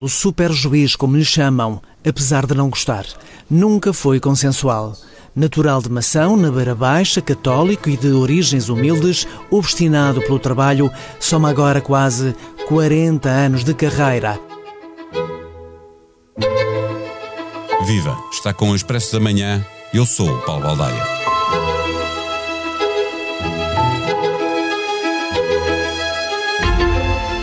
O super juiz, como lhe chamam, apesar de não gostar, nunca foi consensual. Natural de Mação, na Beira Baixa, católico e de origens humildes, obstinado pelo trabalho, soma agora quase 40 anos de carreira. Viva! Está com o Expresso da Manhã. Eu sou o Paulo Baldaia.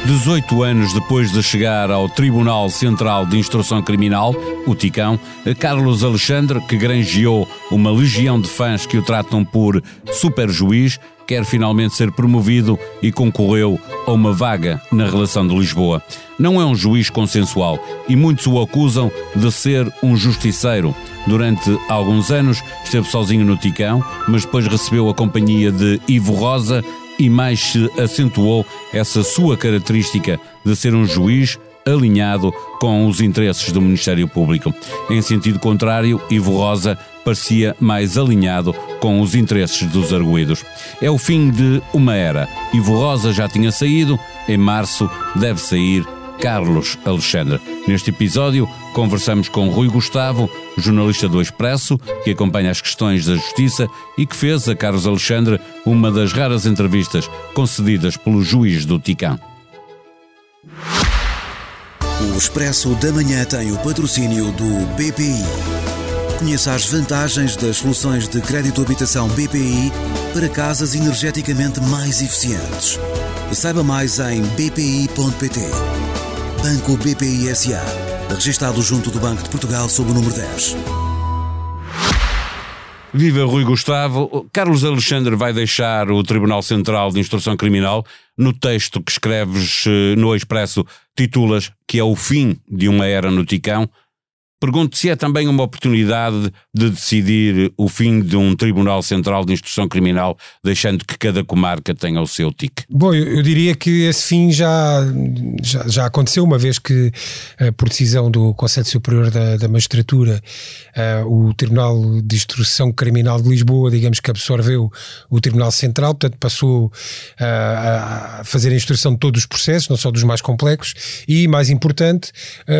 18 anos depois de chegar ao Tribunal Central de Instrução Criminal, o Ticão, Carlos Alexandre, que granjeou uma legião de fãs que o tratam por super juiz, quer finalmente ser promovido e concorreu a uma vaga na relação de Lisboa. Não é um juiz consensual e muitos o acusam de ser um justiceiro. Durante alguns anos esteve sozinho no Ticão, mas depois recebeu a companhia de Ivo Rosa e mais se acentuou essa sua característica de ser um juiz alinhado com os interesses do Ministério Público. Em sentido contrário, Ivo Rosa parecia mais alinhado com os interesses dos arguídos. É o fim de uma era. Ivo Rosa já tinha saído, em março deve sair Carlos Alexandre. Neste episódio, conversamos com Rui Gustavo, jornalista do Expresso, que acompanha as questões da justiça e que fez a Carlos Alexandre uma das raras entrevistas concedidas pelo juiz do Ticão. O Expresso da Manhã tem o patrocínio do BPI. Conheça as vantagens das soluções de crédito habitação BPI para casas energeticamente mais eficientes. Saiba mais em bpi.pt. Banco BPI SA. Registrado junto do Banco de Portugal sob o número 10. Viva Rui Gustavo. Carlos Alexandre vai deixar o Tribunal Central de Instrução Criminal. No texto que escreves eh, no Expresso, titulas que é o fim de uma era no Ticão. Pergunto se é também uma oportunidade de decidir o fim de um Tribunal Central de Instrução Criminal, deixando que cada comarca tenha o seu TIC. Bom, eu, diria que esse fim já, já, já, aconteceu, uma vez que, uh, por decisão do Conselho Superior da, da Magistratura, uh, o Tribunal de Instrução Criminal de Lisboa, digamos que absorveu o Tribunal Central, portanto passou uh, a fazer a instrução de todos os processos, não só dos mais complexos, e, mais importante,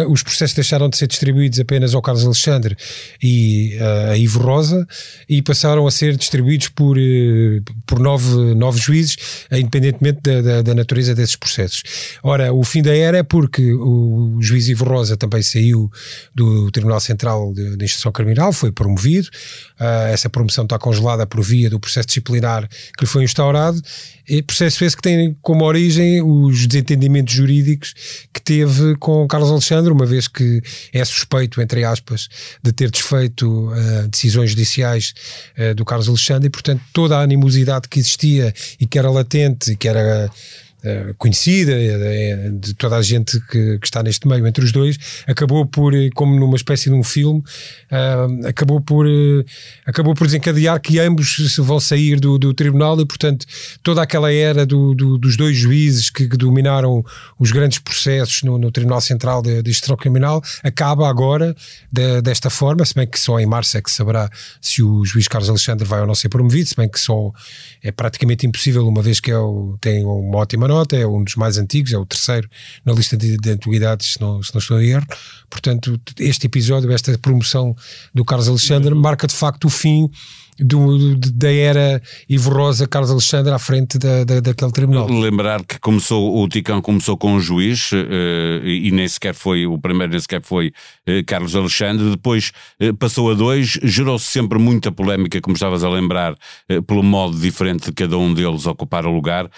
os processos deixaram de ser distribuídos apenas ao Carlos Alexandre e uh, a Ivo Rosa e passaram a ser distribuídos por, uh, por nove, nove juízes, uh, independentemente da, da, da, natureza desses processos. Ora, o fim da era é porque o juiz Ivo Rosa também saiu do Tribunal Central de, de Instrução Criminal, foi promovido, essa promoção está congelada por via do processo disciplinar que lhe foi instaurado, e processo esse que tem como origem os desentendimentos jurídicos que teve com Carlos Alexandre, uma vez que é suspeito entre aspas, de ter desfeito uh, decisões judiciais uh, do Carlos Alexandre e, portanto, toda a animosidade que existia e que era latente e que era eh, conhecida eh, de toda a gente que, que, está neste meio entre os dois, acabou por, eh, como numa espécie de um filme, uh, acabou, por, acabou por desencadear que ambos vão sair do, do tribunal e, portanto, toda aquela era do, do, dos dois juízes que, que, dominaram os grandes processos no, no Tribunal Central de, Instrução Criminal acaba agora de, desta forma, se bem que só em março é que saberá se o juiz Carlos Alexandre vai ou não ser promovido, se bem que só é praticamente impossível, uma vez que é tem uma ótima nota, é um dos mais antigos, é o terceiro na lista de, de antiguidades, se não, se não estou a erro. Portanto, este episódio, esta promoção do Carlos Alexandre, marca de facto o fim do, da era Ivo Rosa, Carlos Alexandre à frente da, da, daquele tribunal. Lembrar que começou, o Ticão começou com um juiz uh, e nem sequer foi, o primeiro nem sequer foi uh, Carlos Alexandre, depois uh, passou a dois, gerou-se sempre muita polémica, como estavas a lembrar, pelo modo diferente de cada um deles ocupar o lugar.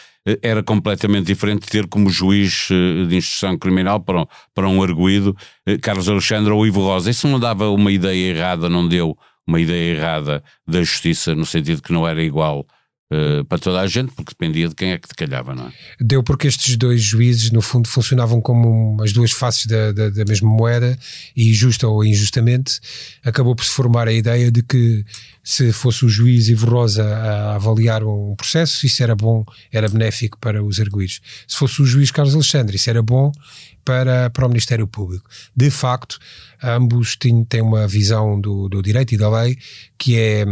Era completamente diferente ter como juiz de instrução criminal para um, para um arguído Carlos Alexandre ou Ivo Rosa. Isso não dava uma ideia errada, não deu uma ideia errada da justiça, no sentido que não era igual uh, para toda a gente, porque dependia de quem é que te calhava, não é? Deu porque estes dois juízes, no fundo, funcionavam como as duas faces da, da, da mesma moeda, e justa ou injustamente, acabou por se formar a ideia de que se fosse o juiz Ivo Rosa a avaliar um processo, isso era bom, era benéfico para os arguídos. Se fosse o juiz Carlos Alexandre, isso era bom para, para o Ministério Público. De facto, ambos têm uma visão do, do direito e da lei que é,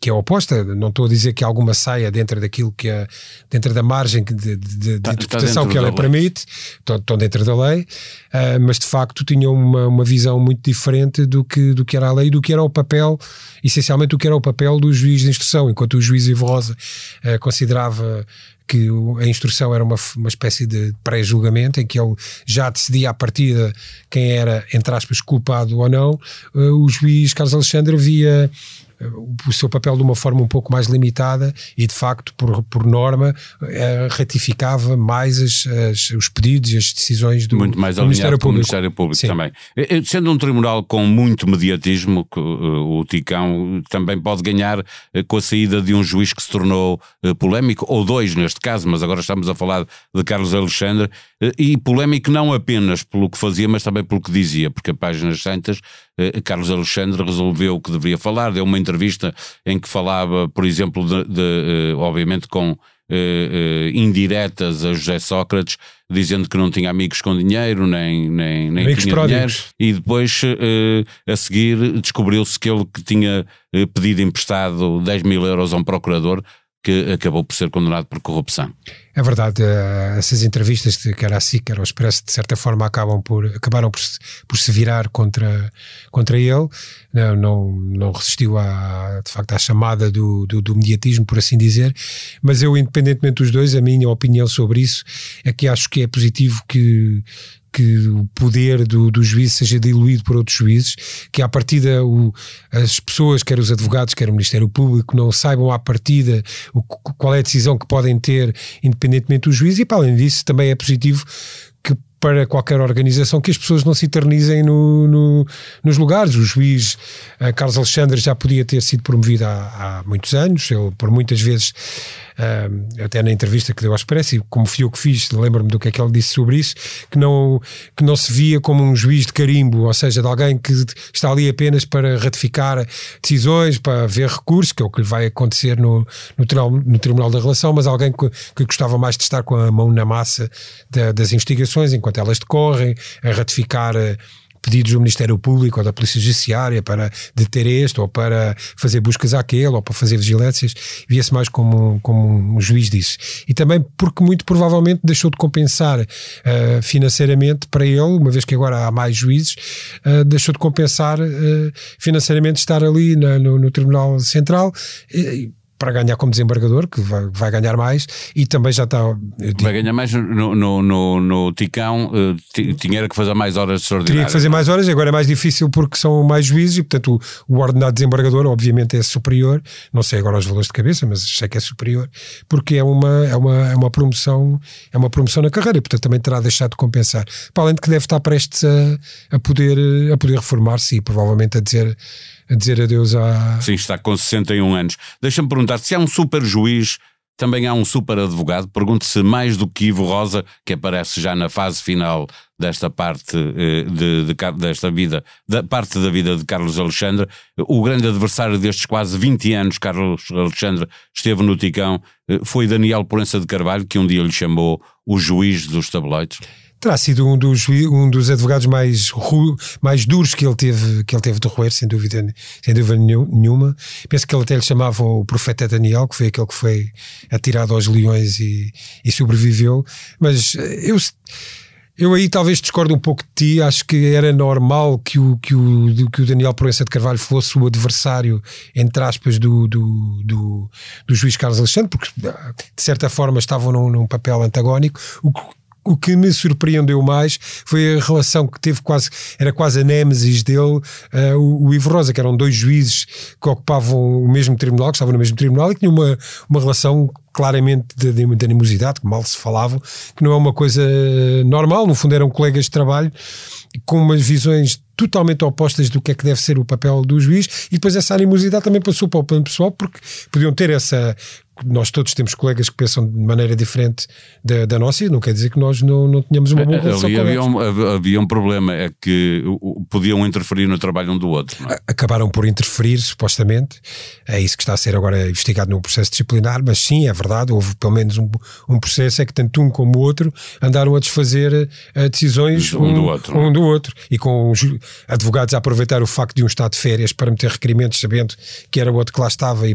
que é oposta. Não estou a dizer que alguma saia dentro daquilo que é, dentro da margem de, de, de tá, interpretação que a lei permite, estão, estão, dentro da lei, uh, mas de facto tinham uma, uma visão muito diferente do que, do que era a lei, do que era o papel, essencialmente do que era o papel do juiz de instrução, enquanto o juiz Ivo Rosa uh, considerava que a instrução era uma, uma espécie de pré-julgamento em que ele já decidia à partida quem era, entre aspas, culpado ou não, uh, o juiz Carlos Alexandre via o seu papel de uma forma um pouco mais limitada e, de facto, por, por norma, eh, ratificava mais as, as, os pedidos e as decisões do, muito mais do Ministério Público. Ministério Público Sim. também. Eh, eh, sendo um tribunal com muito mediatismo, o Ticão também pode ganhar com a saída de um juiz que se tornou polémico, ou dois neste caso, mas agora estamos a falar de Carlos Alexandre, e polémico não apenas pelo que fazia, mas também pelo que dizia, porque a Páginas Santas, Carlos Alexandre resolveu o que deveria falar, deu uma entrevista em que falava, por exemplo, de, de uh, obviamente com uh, uh, indiretas a José Sócrates, dizendo que não tinha amigos com dinheiro, nem, nem, nem tinha pródigos. dinheiro, e depois a seguir descobriu-se que ele que tinha pedido emprestado 10 mil euros a um procurador que acabou por ser condenado por corrupção. É verdade, eh, essas entrevistas, de quer a SIC, quer ao Expresso, de certa forma acabam por, acabaram por, por se virar contra, contra ele, não, não, não resistiu à, de facto à chamada do, do, do, mediatismo, por assim dizer, mas eu, independentemente dos dois, a minha opinião sobre isso é que acho que é positivo que, que o poder do, do juiz seja diluído por outros juízes, que à partida o, as pessoas, quer os advogados, quer o Ministério Público, não saibam à partida o, qual é a decisão que podem ter independentemente do juiz, e para além disso também é positivo para qualquer organização que as pessoas não se eternizem no, no, nos lugares. O juiz uh, Carlos Alexandre já podia ter sido promovido há, há muitos anos, ele por muitas vezes uh, até na entrevista que deu ao Expresso, e como fui eu que fiz, lembro-me do que é que ele disse sobre isso, que não, que não se via como um juiz de carimbo, ou seja, de alguém que está ali apenas para ratificar decisões, para ver recursos, que é o que lhe vai acontecer no, no, tribunal, no tribunal da Relação, mas alguém que, que, gostava mais de estar com a mão na massa da, das investigações enquanto elas decorrem, a ratificar pedidos do Ministério Público ou da Polícia Judiciária para deter este ou para fazer buscas àquele ou para fazer vigilâncias, via-se mais como, como um juiz disso. E também porque muito provavelmente deixou de compensar uh, financeiramente para ele, uma vez que agora há mais juízes, uh, deixou de compensar uh, financeiramente estar ali na, no, no, Tribunal Central. E, para ganhar como desembargador, que vai, vai ganhar mais, e também já está. Digo, vai ganhar mais no, no, no, no Ticão, uh, tinha que fazer mais horas extraordinárias. Teria que fazer mais horas, agora é mais difícil porque são mais juízes e, portanto, o, o ordenado de desembargador, obviamente, é superior. Não sei agora os valores de cabeça, mas sei que é superior, porque é uma, é uma, é uma promoção, é uma promoção na carreira e, portanto, também terá deixado de compensar. Para além de que deve estar prestes a, a poder, a poder reformar-se e provavelmente a dizer a dizer adeus à. Sim, está com 61 anos. Deixa-me perguntar se há um super juiz. Também há um super advogado. Pergunto-se mais do que Ivo Rosa, que aparece já na fase final desta parte eh, de, de, desta vida, da parte da vida de Carlos Alexandre. O grande adversário destes quase 20 anos, Carlos Alexandre, esteve no Ticão, eh, foi Daniel Porença de Carvalho, que um dia lhe chamou o juiz dos tabloides terá sido um dos, um dos advogados mais, mais duros que ele teve, que ele teve de roer, sem dúvida, sem dúvida nenhuma. Penso que ele até lhe chamava o profeta Daniel, que foi aquele que foi atirado aos leões e, e sobreviveu. Mas eu, eu aí talvez discordo um pouco de ti. Acho que era normal que o, que o, que o Daniel Proença de Carvalho fosse o adversário, entre aspas, do, do, do, do juiz Carlos Alexandre, porque de certa forma estavam num, num papel antagónico. O que o que me surpreendeu mais foi a relação que teve quase, era quase a nêmesis dele, uh, o, o, Ivo Rosa, que eram dois juízes que ocupavam o mesmo tribunal, que estavam no mesmo tribunal e que tinham uma, uma relação claramente de, de, de animosidade, que mal se falavam, que não é uma coisa normal, no fundo eram colegas de trabalho com umas visões totalmente opostas do que é que deve ser o papel do juiz, e depois essa animosidade também passou para o plano pessoal, porque podiam ter essa nós todos temos colegas que pensam de maneira diferente da, da nossa e não quer dizer que nós não, não tenhamos uma boa É, relação Ali com havia eles. um, havia um problema, é que podiam interferir no trabalho um do outro. É? acabaram por interferir, supostamente. É isso que está a ser agora investigado no processo disciplinar, mas sim, é verdade, houve pelo menos um, um processo é que tanto um como o outro andaram a desfazer eh, decisões Um do outro, é? um do outro. E com os advogados a aproveitar o facto de um estar de férias para meter requerimentos, sabendo que era o outro que lá estava e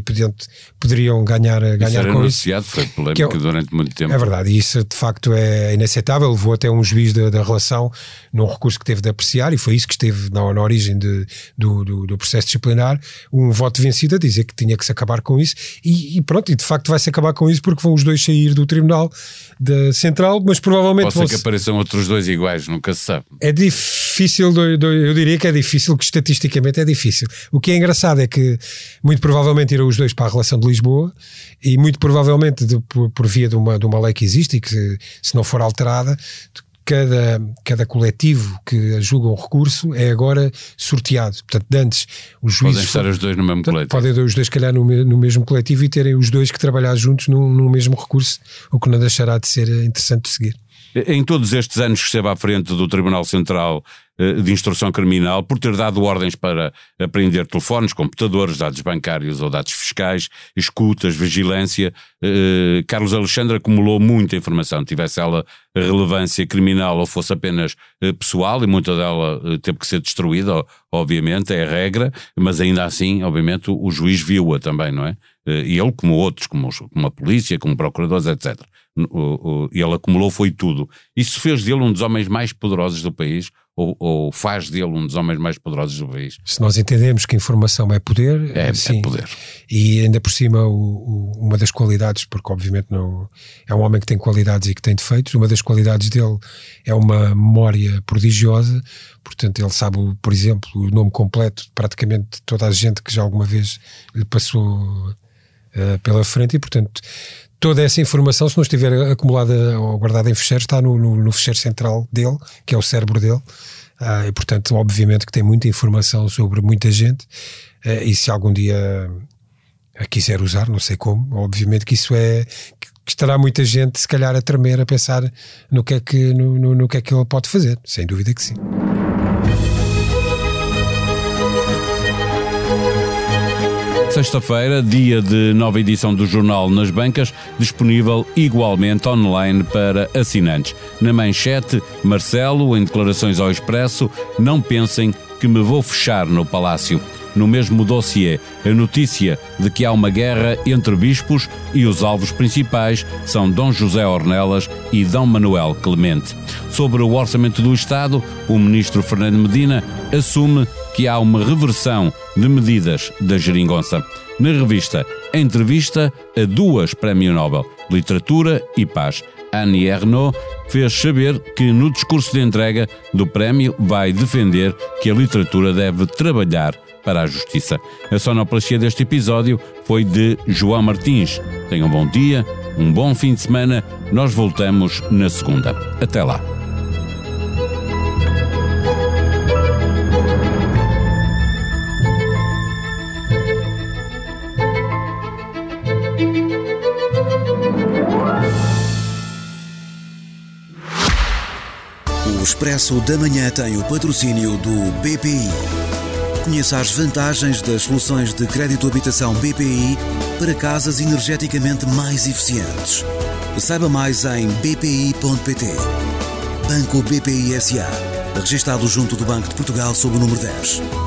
poderiam ganhar, Isso ganhar era com isso. anunciado, foi polémica Que é durante muito tempo. É verdade, e isso de facto é inaceitável. Levou até um juiz da, da relação num recurso que teve de apreciar, e foi isso que esteve na, na origem de- do, do, do processo disciplinar. Um voto vencido a dizer que tinha que se acabar com isso, e, e pronto, e de facto vai-se acabar com isso porque vão os dois sair do Tribunal da Central, mas provavelmente Pode vão ser que apareçam outros dois iguais, nunca se sabe. é difícil, eu diria que é difícil, que estatisticamente é difícil. O que é engraçado é que muito provavelmente irão os dois para a relação de Lisboa e muito provavelmente de- por, por via de uma, de uma lei que existe e que se não for alterada, cada, cada coletivo que julga um recurso é agora sorteado. Portanto, antes os Podem juízes... estar os dois no mesmo Portanto, coletivo. Podem os dois, se calhar, no, no mesmo coletivo e terem os dois que trabalhar juntos num, num mesmo recurso, o que não deixará de ser interessante de seguir. Em todos estes anos que esteve à frente do Tribunal Central eh, de Instrução Criminal, por ter dado ordens para apreender telefones, computadores, dados bancários ou dados fiscais, escutas, vigilância, eh, Carlos Alexandre acumulou muita informação, tivesse ela relevância criminal ou fosse apenas eh, pessoal, e muita dela teve que ser destruída, obviamente, é a regra, mas ainda assim, obviamente, o, juiz viu-a também, não é? E ele, como outros, como, os- como a polícia, como procuradores, etc. O- o- ele acumulou foi tudo. Isso fez dele um dos homens mais poderosos do país, ou, ou faz dele um dos homens mais poderosos do país. Se nós entendemos que informação é poder, É, sim. é poder. E ainda por cima, o- uma das qualidades, porque obviamente não é um homem que tem qualidades e que tem defeitos, uma das qualidades dele é uma memória prodigiosa, portanto, ele sabe, por exemplo, o nome completo de praticamente toda a gente que já alguma vez lhe passou eh, pela frente e, portanto, toda essa informação, se não estiver acumulada ou guardada em fecheiros, está no, no, no fecheiro central dele, que é o cérebro dele. Ah, e, portanto, obviamente que tem muita informação sobre muita gente. eh, e se algum dia a quiser usar, não sei como, obviamente que isso é. que estará muita gente, se calhar, a tremer, a pensar no que é que, no, no, no que, é que ele pode fazer. Sem dúvida que sim. Sexta-feira, dia de nova edição do Jornal nas Bancas, disponível igualmente online para assinantes. Na manchete, Marcelo, em declarações ao Expresso, não pensem que me vou fechar no Palácio. No mesmo dossiê, a notícia de que há uma guerra entre bispos e os alvos principais são Dom José Ornelas e Dom Manuel Clemente. Sobre o orçamento do Estado, o ministro Fernando Medina assume que há uma reversão de medidas da geringonça. Na revista Entrevista a duas Prémio Nobel, Literatura e Paz. Annie Ernaux fez saber que no discurso de entrega do prémio vai defender que a literatura deve trabalhar para a justiça. A sonoplastia deste episódio foi de João Martins. Tenham um bom dia, um bom fim de semana. Nós voltamos na segunda. Até lá. Expresso da Manhã tem o patrocínio do BPI. Conheça as vantagens das soluções de crédito habitação BPI para casas energeticamente mais eficientes. Saiba mais em bpi.pt. Banco BPI SA. Registado junto do Banco de Portugal sob o número 10.